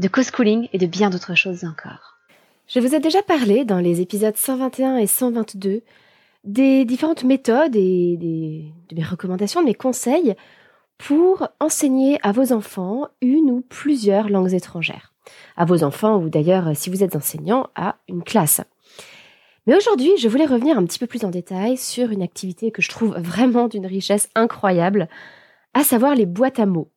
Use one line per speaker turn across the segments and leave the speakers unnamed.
de co-schooling et de bien d'autres choses encore.
Je vous ai déjà parlé dans les épisodes 121 et 122 des différentes méthodes et des, de mes recommandations, de mes conseils pour enseigner à vos enfants une ou plusieurs langues étrangères. À vos enfants ou d'ailleurs, si vous êtes enseignant, à une classe. Mais aujourd'hui, je voulais revenir un petit peu plus en détail sur une activité que je trouve vraiment d'une richesse incroyable, à savoir les boîtes à mots.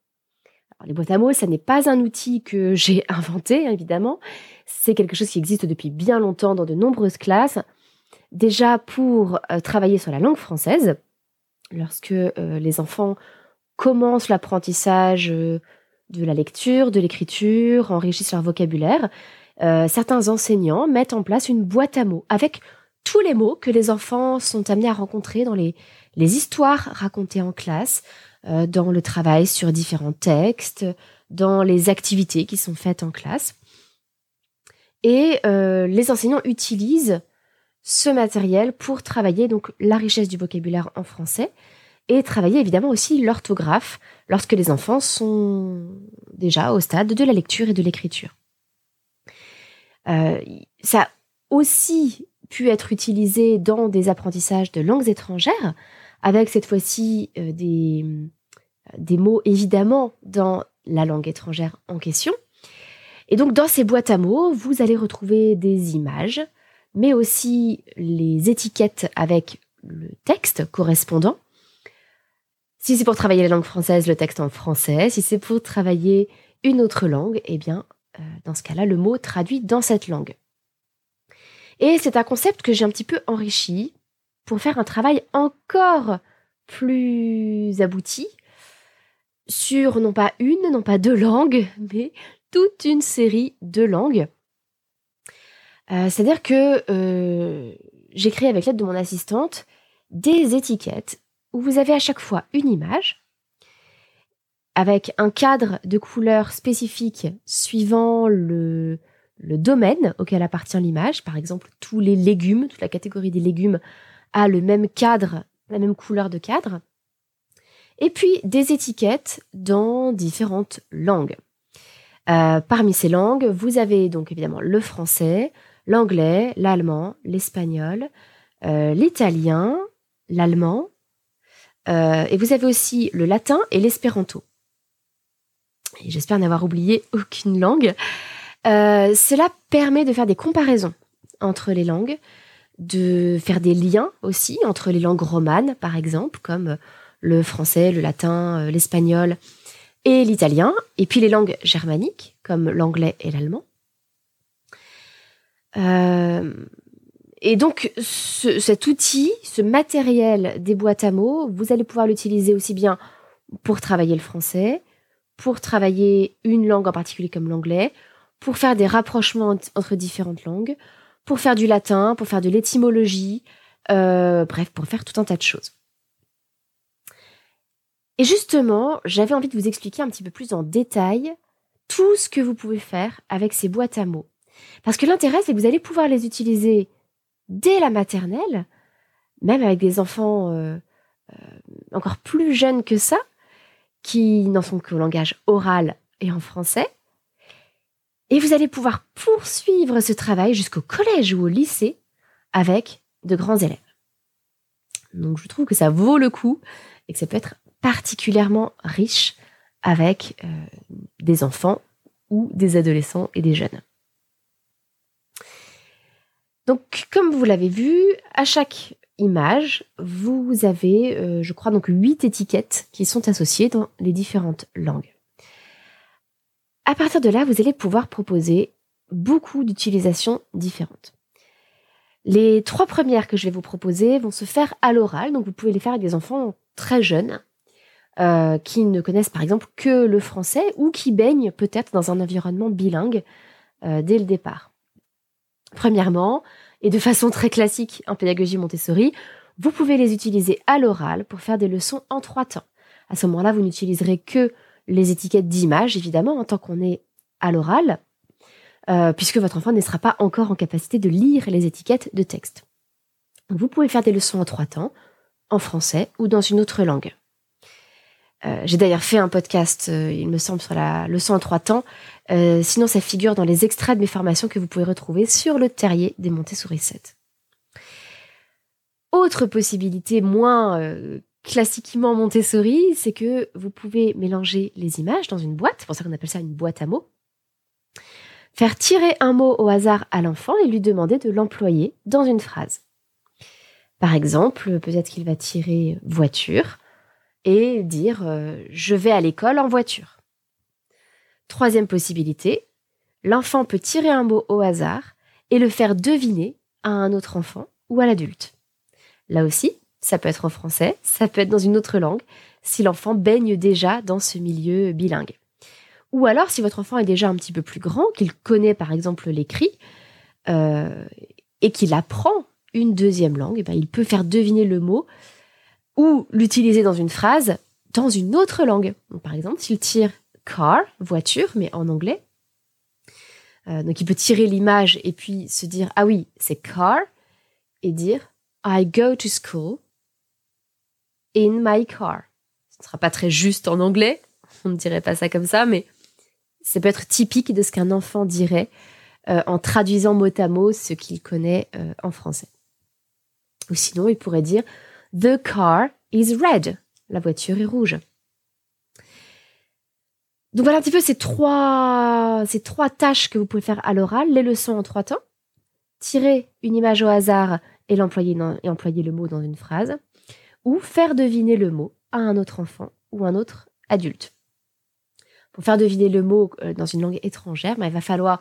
Les boîtes à mots, ça n'est pas un outil que j'ai inventé, évidemment. C'est quelque chose qui existe depuis bien longtemps dans de nombreuses classes. Déjà pour euh, travailler sur la langue française, lorsque euh, les enfants commencent l'apprentissage euh, de la lecture, de l'écriture, enrichissent leur vocabulaire, certains enseignants mettent en place une boîte à mots avec tous les mots que les enfants sont amenés à rencontrer dans les, les histoires racontées en classe, dans le travail sur différents textes, dans les activités qui sont faites en classe. Et les enseignants utilisent ce matériel pour travailler donc la richesse du vocabulaire en français et travailler évidemment aussi l'orthographe lorsque les enfants sont déjà au stade de la lecture et de l'écriture. Euh, ça a aussi pu être utilisé dans des apprentissages de langues étrangères, avec cette fois-ci euh, des, des mots évidemment dans la langue étrangère en question. Et donc dans ces boîtes à mots, vous allez retrouver des images, mais aussi les étiquettes avec le texte correspondant. Si c'est pour travailler la langue française, le texte en français. Si c'est pour travailler une autre langue, eh bien, euh, dans ce cas-là, le mot traduit dans cette langue. Et c'est un concept que j'ai un petit peu enrichi pour faire un travail encore plus abouti sur non pas une, non pas deux langues, mais toute une série de langues euh, c'est-à-dire que euh, j'ai créé avec l'aide de mon assistante des étiquettes où vous avez à chaque fois une image avec un cadre de couleur spécifique suivant le, le domaine auquel appartient l'image. Par exemple, tous les légumes, toute la catégorie des légumes a le même cadre, la même couleur de cadre. Et puis des étiquettes dans différentes langues. Euh, parmi ces langues, vous avez donc évidemment le français, l'anglais, l'allemand, l'espagnol, euh, l'italien, l'allemand, euh, et vous avez aussi le latin et l'espéranto. J'espère n'avoir oublié aucune langue. Cela permet de faire des comparaisons entre les langues, de faire des liens aussi entre les langues romanes, par exemple, comme le français, le latin, l'espagnol et l'italien, et puis les langues germaniques, comme l'anglais et l'allemand. Euh, et donc, cet outil, ce matériel des boîtes à mots, vous allez pouvoir l'utiliser aussi bien pour travailler le français, pour travailler une langue en particulier comme l'anglais, pour faire des rapprochements entre différentes langues, pour faire du latin, pour faire de l'étymologie, euh, bref, pour faire tout un tas de choses. Et justement, j'avais envie de vous expliquer un petit peu plus en détail tout ce que vous pouvez faire avec ces boîtes à mots. Parce que l'intérêt, c'est que vous allez pouvoir les utiliser dès la maternelle, même avec des enfants euh, euh, encore plus jeunes que ça, qui n'en sont qu'au langage oral et en français. Et vous allez pouvoir poursuivre ce travail jusqu'au collège ou au lycée avec de grands élèves. Donc je trouve que ça vaut le coup et que ça peut être particulièrement riche avec euh, des enfants ou des adolescents et des jeunes. Donc, comme vous l'avez vu, à chaque image, vous avez, euh, je crois, donc huit étiquettes qui sont associées dans les différentes langues. À partir de là, vous allez pouvoir proposer beaucoup d'utilisations différentes. Les trois premières que je vais vous proposer vont se faire à l'oral, donc vous pouvez les faire avec des enfants très jeunes, euh, qui ne connaissent par exemple que le français ou qui baignent peut-être dans un environnement bilingue euh, dès le départ. Premièrement, et de façon très classique en pédagogie Montessori, vous pouvez les utiliser à l'oral pour faire des leçons en trois temps. À ce moment-là, vous n'utiliserez que les étiquettes d'image, évidemment, en tant qu'on est à l'oral, euh, puisque votre enfant ne sera pas encore en capacité de lire les étiquettes de texte. Vous pouvez faire des leçons en trois temps, en français ou dans une autre langue. Euh, j'ai d'ailleurs fait un podcast, euh, il me semble, sur la leçon en trois temps. sinon, ça figure dans les extraits de mes formations que vous pouvez retrouver sur le terrier des Montessori 7. Autre possibilité moins classiquement Montessori, c'est que vous pouvez mélanger les images dans une boîte, c'est pour ça qu'on appelle ça une boîte à mots, faire tirer un mot au hasard à l'enfant et lui demander de l'employer dans une phrase. Par exemple, peut-être qu'il va tirer voiture et dire euh, je vais à l'école en voiture. Troisième possibilité, l'enfant peut tirer un mot au hasard et le faire deviner à un autre enfant ou à l'adulte. Là aussi, ça peut être en français, ça peut être dans une autre langue, si l'enfant baigne déjà dans ce milieu bilingue. Ou alors, si votre enfant est déjà un petit peu plus grand, qu'il connaît par exemple l'écrit, euh, et qu'il apprend une deuxième langue, eh ben, il peut faire deviner le mot ou l'utiliser dans une phrase dans une autre langue. par exemple, s'il tire car, voiture, mais en anglais, euh, donc il peut tirer l'image et puis se dire ah oui, c'est car, et dire I go to school in my car. Ce ne sera pas très juste en anglais, on ne dirait pas ça comme ça, mais ça peut être typique de ce qu'un enfant dirait euh, en traduisant mot à mot ce qu'il connaît euh, en français. Ou sinon, il pourrait dire The car is red. La voiture est rouge. Donc voilà un petit peu ces trois, ces trois tâches que vous pouvez faire à l'oral, les leçons en trois temps. Tirer une image au hasard et, l'employer et employer le mot dans une phrase ou faire deviner le mot à un autre enfant ou un autre adulte. Pour faire deviner le mot euh, dans une langue étrangère, ben, il va falloir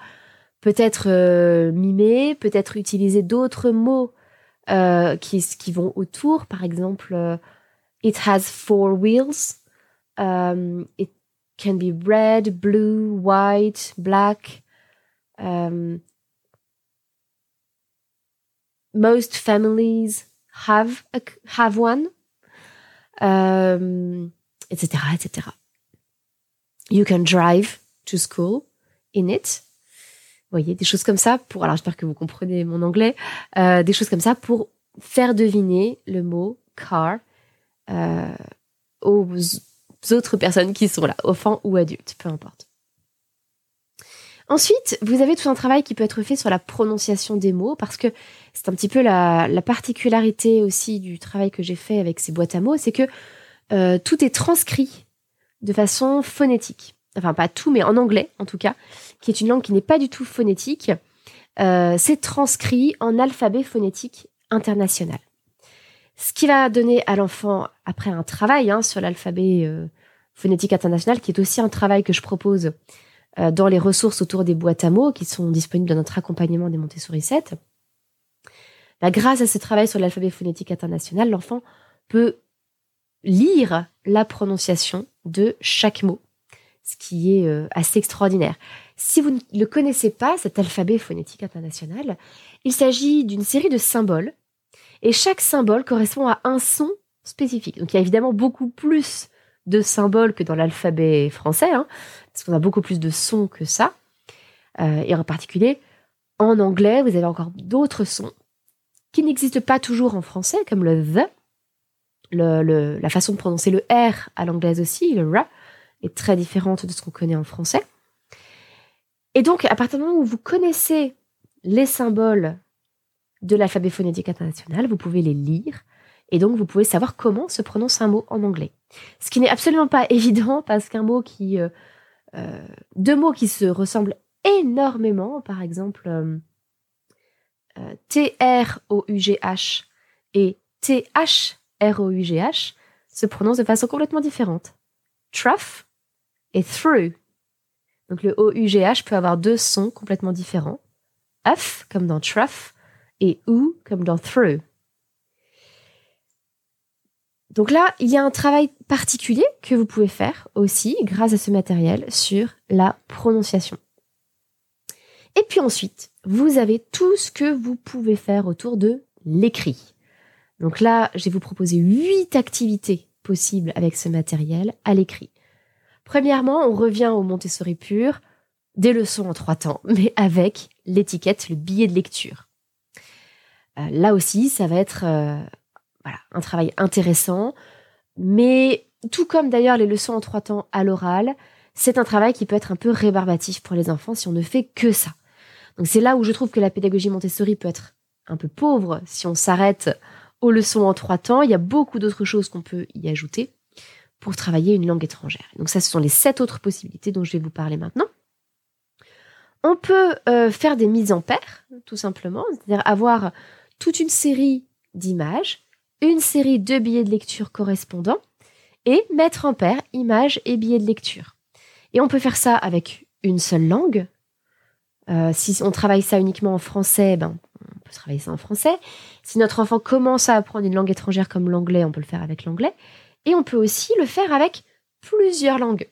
peut-être euh, mimer, peut-être utiliser d'autres mots euh, qui, vont autour. Par exemple, it has four wheels. It can be red, blue, white, black. Um, most families have, have one, etc., euh, etc. You can drive to school in it. Vous voyez, des choses comme ça pour, alors j'espère que vous comprenez mon anglais, euh, des choses comme ça pour faire deviner le mot car euh, aux autres personnes qui sont là, enfants ou adultes, peu importe. Ensuite, vous avez tout un travail qui peut être fait sur la prononciation des mots parce que c'est un petit peu la, particularité aussi du travail que j'ai fait avec ces boîtes à mots, c'est que euh, tout est transcrit de façon phonétique. Enfin, pas tout, mais en anglais en tout cas, qui est une langue qui n'est pas du tout phonétique. Euh, c'est transcrit en alphabet phonétique international. Ce qui va donner à l'enfant, après un travail hein, sur l'alphabet euh, phonétique international, qui est aussi un travail que je propose dans les ressources autour des boîtes à mots qui sont disponibles dans notre accompagnement des Montessori 7. Bah, grâce à ce travail sur l'alphabet phonétique international, l'enfant peut lire la prononciation de chaque mot, ce qui est euh, assez extraordinaire. Si vous ne le connaissez pas, cet alphabet phonétique international, il s'agit d'une série de symboles, et chaque symbole correspond à un son spécifique. Donc il y a évidemment beaucoup plus de symboles que dans l'alphabet français, hein, parce qu'on a beaucoup plus de sons que ça. Euh, et en particulier, en anglais, vous avez encore d'autres sons qui n'existent pas toujours en français, comme le the. La façon de prononcer le R à l'anglaise aussi, le R, est très différente de ce qu'on connaît en français. Et donc, à partir du moment où vous connaissez les symboles de l'alphabet phonétique international, vous pouvez les lire et donc vous pouvez savoir comment se prononce un mot en anglais. Ce qui n'est absolument pas évident parce qu'un mot qui euh, euh, deux mots qui se ressemblent énormément, par exemple euh, T-R-O-U-G-H et T-H-R-O-U-G-H, se prononcent de façon complètement différente. Truff et through. Donc le O-U-G-H peut avoir deux sons complètement différents. F comme dans truff et ou comme dans through. Donc là, il y a un travail particulier que vous pouvez faire aussi grâce à ce matériel sur la prononciation. Et puis ensuite, vous avez tout ce que vous pouvez faire autour de l'écrit. Donc là, je vais vous proposer huit activités possibles avec ce matériel à l'écrit. Premièrement, on revient au Montessori pur, des leçons en trois temps, mais avec l'étiquette, le billet de lecture. Euh, là aussi, ça va être euh, voilà, un travail intéressant, mais tout comme d'ailleurs les leçons en trois temps à l'oral, c'est un travail qui peut être un peu rébarbatif pour les enfants si on ne fait que ça. Donc c'est là où je trouve que la pédagogie Montessori peut être un peu pauvre si on s'arrête aux leçons en trois temps. Il y a beaucoup d'autres choses qu'on peut y ajouter pour travailler une langue étrangère. Donc ça, ce sont les sept autres possibilités dont je vais vous parler maintenant. On peut euh, faire des mises en paire, tout simplement, c'est-à-dire avoir toute une série d'images, une série de billets de lecture correspondants, et mettre en paire images et billets de lecture. Et on peut faire ça avec une seule langue. Euh, si on travaille ça uniquement en français, ben, on peut travailler ça en français. Si notre enfant commence à apprendre une langue étrangère comme l'anglais, on peut le faire avec l'anglais. Et on peut aussi le faire avec plusieurs langues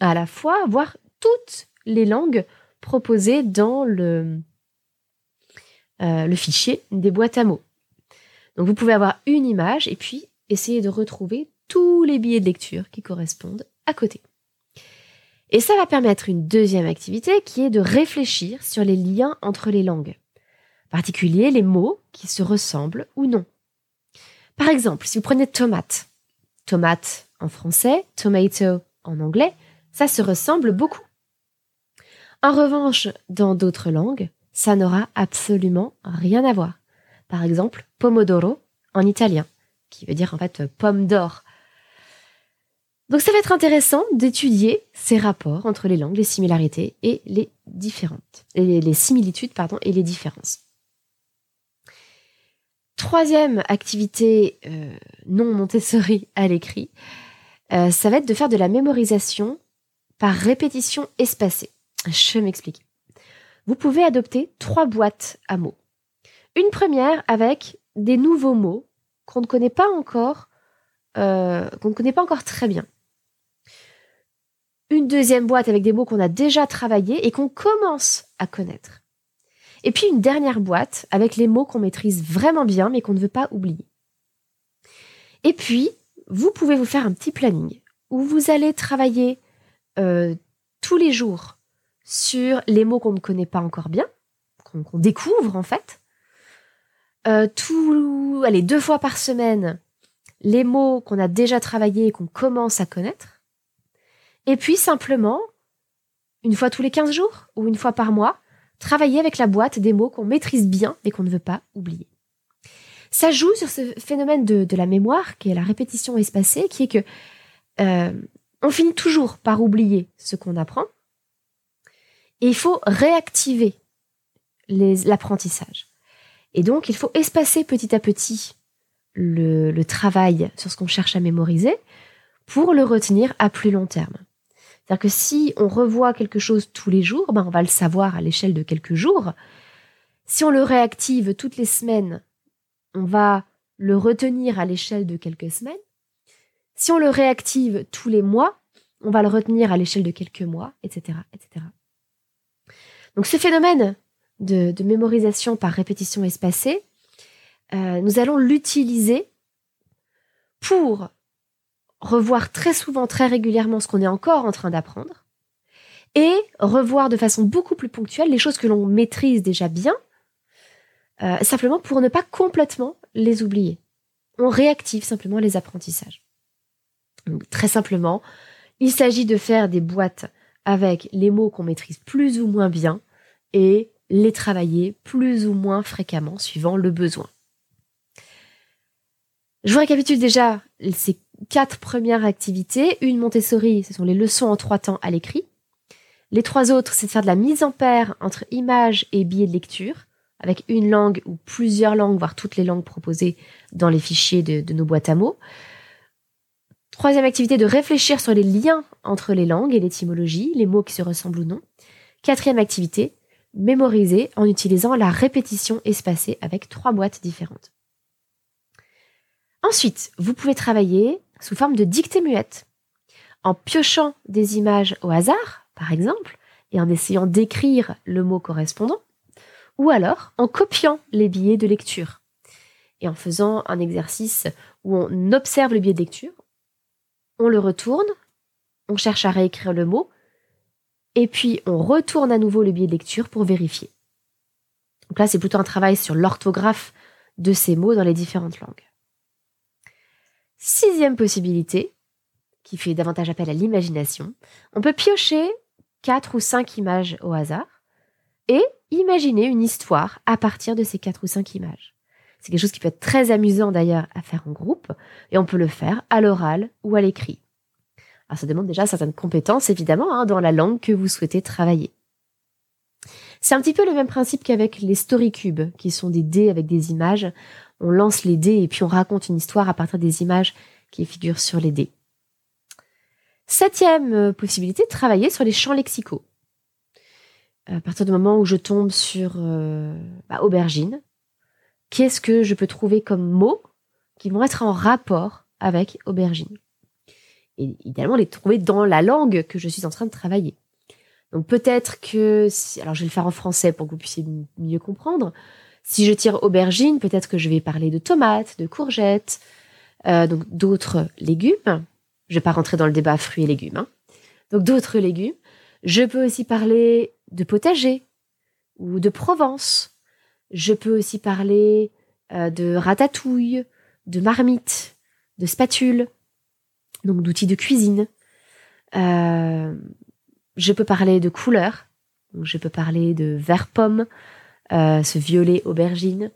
à la fois, voire toutes les langues proposées dans le, euh, le fichier des boîtes à mots. Donc vous pouvez avoir une image et puis essayer de retrouver tous les billets de lecture qui correspondent à côté. Et ça va permettre une deuxième activité qui est de réfléchir sur les liens entre les langues, en particulier les mots qui se ressemblent ou non. Par exemple, si vous prenez tomate, tomate en français, tomato en anglais, ça se ressemble beaucoup. En revanche, dans d'autres langues, ça n'aura absolument rien à voir. Par exemple, pomodoro en italien, qui veut dire en fait pomme d'or donc ça va être intéressant d'étudier ces rapports entre les langues, les similarités et les différentes, les similitudes et les différences. Troisième activité euh, non Montessori à l'écrit, euh, ça va être de faire de la mémorisation par répétition espacée. Je m'explique. Vous pouvez adopter trois boîtes à mots. Une première avec des nouveaux mots qu'on ne connaît pas encore, euh, qu'on ne connaît pas encore très bien une deuxième boîte avec des mots qu'on a déjà travaillés et qu'on commence à connaître. Et puis une dernière boîte avec les mots qu'on maîtrise vraiment bien mais qu'on ne veut pas oublier. Et puis, vous pouvez vous faire un petit planning où vous allez travailler euh, tous les jours sur les mots qu'on ne connaît pas encore bien, qu'on découvre en fait. Euh, tout, allez, deux fois par semaine, les mots qu'on a déjà travaillés et qu'on commence à connaître. Et puis simplement, une fois tous les 15 jours ou une fois par mois, travailler avec la boîte des mots qu'on maîtrise bien mais qu'on ne veut pas oublier. Ça joue sur ce phénomène de, la mémoire, qui est la répétition espacée, qui est que euh, on finit toujours par oublier ce qu'on apprend. Et il faut réactiver l'apprentissage. Et donc, il faut espacer petit à petit le travail sur ce qu'on cherche à mémoriser pour le retenir à plus long terme. C'est-à-dire que si on revoit quelque chose tous les jours, ben on va le savoir à l'échelle de quelques jours. Si on le réactive toutes les semaines, on va le retenir à l'échelle de quelques semaines. Si on le réactive tous les mois, on va le retenir à l'échelle de quelques mois, etc., etc. Donc ce phénomène de, mémorisation par répétition espacée, euh, nous allons l'utiliser pour revoir très souvent, très régulièrement ce qu'on est encore en train d'apprendre, et revoir de façon beaucoup plus ponctuelle les choses que l'on maîtrise déjà bien, euh, simplement pour ne pas complètement les oublier. On réactive simplement les apprentissages. très simplement, il s'agit de faire des boîtes avec les mots qu'on maîtrise plus ou moins bien et les travailler plus ou moins fréquemment suivant le besoin. Je vous récapitule déjà ces quatre premières activités. Une Montessori, ce sont les leçons en trois temps à l'écrit. Les trois autres, c'est de faire de la mise en paire entre images et billets de lecture, avec une langue ou plusieurs langues, voire toutes les langues proposées dans les fichiers de, de nos boîtes à mots. Troisième activité, de réfléchir sur les liens entre les langues et l'étymologie, les mots qui se ressemblent ou non. Quatrième activité, mémoriser en utilisant la répétition espacée avec trois boîtes différentes. Ensuite, vous pouvez travailler sous forme de dictée muette. En piochant des images au hasard, par exemple, et en essayant d'écrire le mot correspondant, ou alors en copiant les billets de lecture et en faisant un exercice où on observe le billet de lecture, on le retourne, on cherche à réécrire le mot, et puis on retourne à nouveau le billet de lecture pour vérifier. Donc là, c'est plutôt un travail sur l'orthographe de ces mots dans les différentes langues. Sixième possibilité, qui fait davantage appel à l'imagination, on peut piocher quatre ou cinq images au hasard et imaginer une histoire à partir de ces quatre ou cinq images. C'est quelque chose qui peut être très amusant d'ailleurs à faire en groupe et on peut le faire à l'oral ou à l'écrit. Alors ça demande déjà certaines compétences évidemment hein, dans la langue que vous souhaitez travailler. C'est un petit peu le même principe qu'avec les story cubes, qui sont des dés avec des images. On lance les dés et puis on raconte une histoire à partir des images qui figurent sur les dés. Septième euh, possibilité, travailler sur les champs lexicaux. À partir du moment où je tombe sur euh, bah, aubergine, qu'est-ce que je peux trouver comme mots qui vont être en rapport avec aubergine? Et idéalement, les trouver dans la langue que je suis en train de travailler. Donc peut-être que, alors je vais le faire en français pour que vous puissiez mieux comprendre. Si je tire aubergine, peut-être que je vais parler de tomates, de courgettes, euh, donc d'autres légumes. Je vais pas rentrer dans le débat fruits et légumes. Hein. Donc d'autres légumes. Je peux aussi parler de potager ou de Provence. Je peux aussi parler euh, de ratatouille, de marmite, de spatule, donc d'outils de cuisine. Euh, je peux parler de couleurs. je peux parler de vert pomme, euh, ce violet aubergine.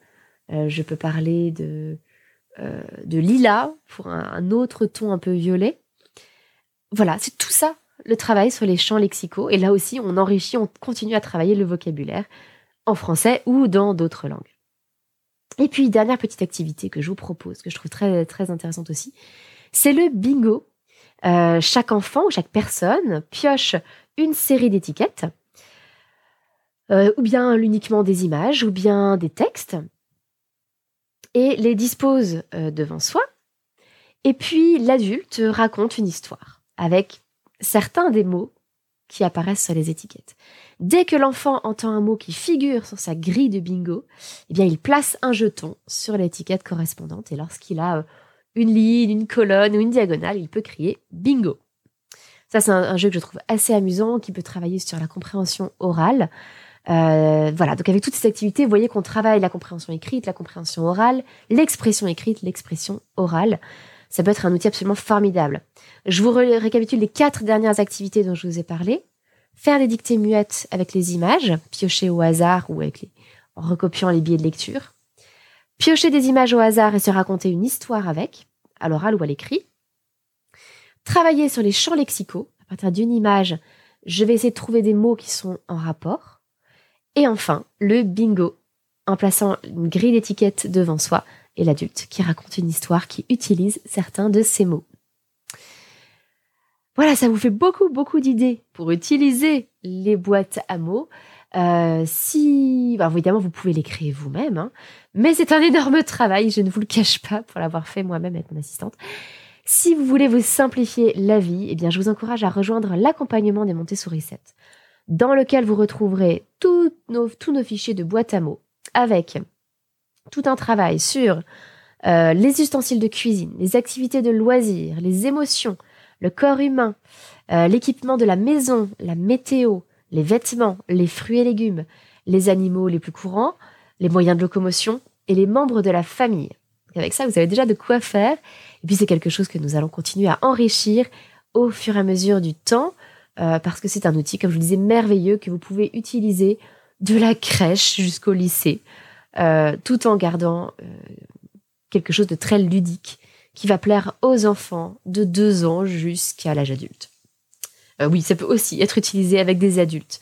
je peux parler de, de lilas pour un, autre ton un peu violet. Voilà, c'est tout ça le travail sur les champs lexicaux. Et là aussi, on enrichit, on continue à travailler le vocabulaire en français ou dans d'autres langues. Et puis, dernière petite activité que je vous propose, que je trouve très, très intéressante aussi, c'est le bingo. Euh, chaque enfant ou chaque personne pioche une série d'étiquettes, euh, ou bien uniquement des images, ou bien des textes, et les dispose euh, devant soi. Et puis, l'adulte raconte une histoire avec certains des mots qui apparaissent sur les étiquettes. Dès que l'enfant entend un mot qui figure sur sa grille de bingo, eh il place un jeton sur l'étiquette correspondante et lorsqu'il a une ligne, une colonne ou une diagonale, il peut crier bingo. Ça, c'est un, jeu que je trouve assez amusant, qui peut travailler sur la compréhension orale. Euh, voilà, donc avec toutes ces activités, vous voyez qu'on travaille la compréhension écrite, la compréhension orale, l'expression écrite, l'expression orale ça peut être un outil absolument formidable. Je vous récapitule les quatre dernières activités dont je vous ai parlé. Faire des dictées muettes avec les images, piocher au hasard ou avec les, en recopiant les billets de lecture. Piocher des images au hasard et se raconter une histoire avec, à l'oral ou à l'écrit. Travailler sur les champs lexicaux. À partir d'une image, je vais essayer de trouver des mots qui sont en rapport. Et enfin, le bingo, en plaçant une grille d'étiquettes devant soi et l'adulte qui raconte une histoire qui utilise certains de ces mots. Voilà, ça vous fait beaucoup, beaucoup d'idées pour utiliser les boîtes à mots. Euh, si, bah, évidemment, vous pouvez les créer vous-même, hein. mais c'est un énorme travail, je ne vous le cache pas, pour l'avoir fait moi-même avec mon assistante. Si vous voulez vous simplifier la vie, eh bien, je vous encourage à rejoindre l'accompagnement des Montessori 7, dans lequel vous retrouverez tous nos, tous nos fichiers de boîte à mots avec tout un travail sur euh, les ustensiles de cuisine, les activités de loisirs, les émotions, le corps humain, euh, l'équipement de la maison, la météo, les vêtements, les fruits et légumes, les animaux les plus courants, les moyens de locomotion et les membres de la famille. avec ça, vous avez déjà de quoi faire. Et puis c'est quelque chose que nous allons continuer à enrichir au fur et à mesure du temps, euh, parce que c'est un outil, comme je vous le disais, merveilleux que vous pouvez utiliser de la crèche jusqu'au lycée. Euh, tout en gardant euh, quelque chose de très ludique qui va plaire aux enfants de 2 ans jusqu'à l'âge adulte. Euh, oui, ça peut aussi être utilisé avec des adultes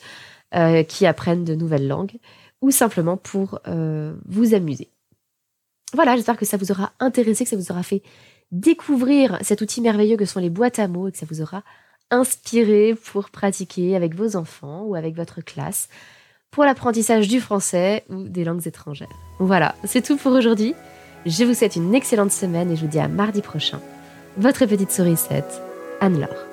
qui apprennent de nouvelles langues ou simplement pour vous amuser. Voilà, j'espère que ça vous aura intéressé, que ça vous aura fait découvrir cet outil merveilleux que sont les boîtes à mots et que ça vous aura inspiré pour pratiquer avec vos enfants ou avec votre classe pour l'apprentissage du français ou des langues étrangères. Voilà, c'est tout pour aujourd'hui. Je vous souhaite une excellente semaine et je vous dis à mardi prochain. Votre petite sourisette, Anne-Laure.